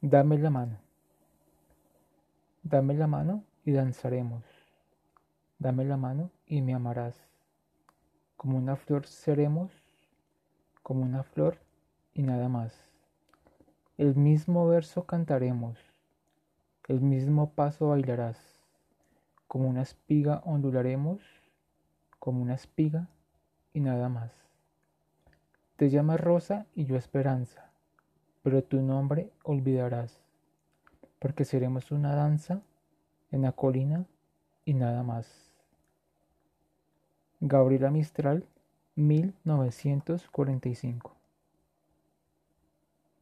Dame la mano. Dame la mano y danzaremos. Dame la mano y me amarás. Como una flor seremos, como una flor y nada más. El mismo verso cantaremos, el mismo paso bailarás. Como una espiga ondularemos, como una espiga y nada más. Te llamas Rosa y yo Esperanza pero tu nombre olvidarás, porque seremos una danza en la colina y nada más. Gabriela Mistral, 1945